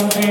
lovers.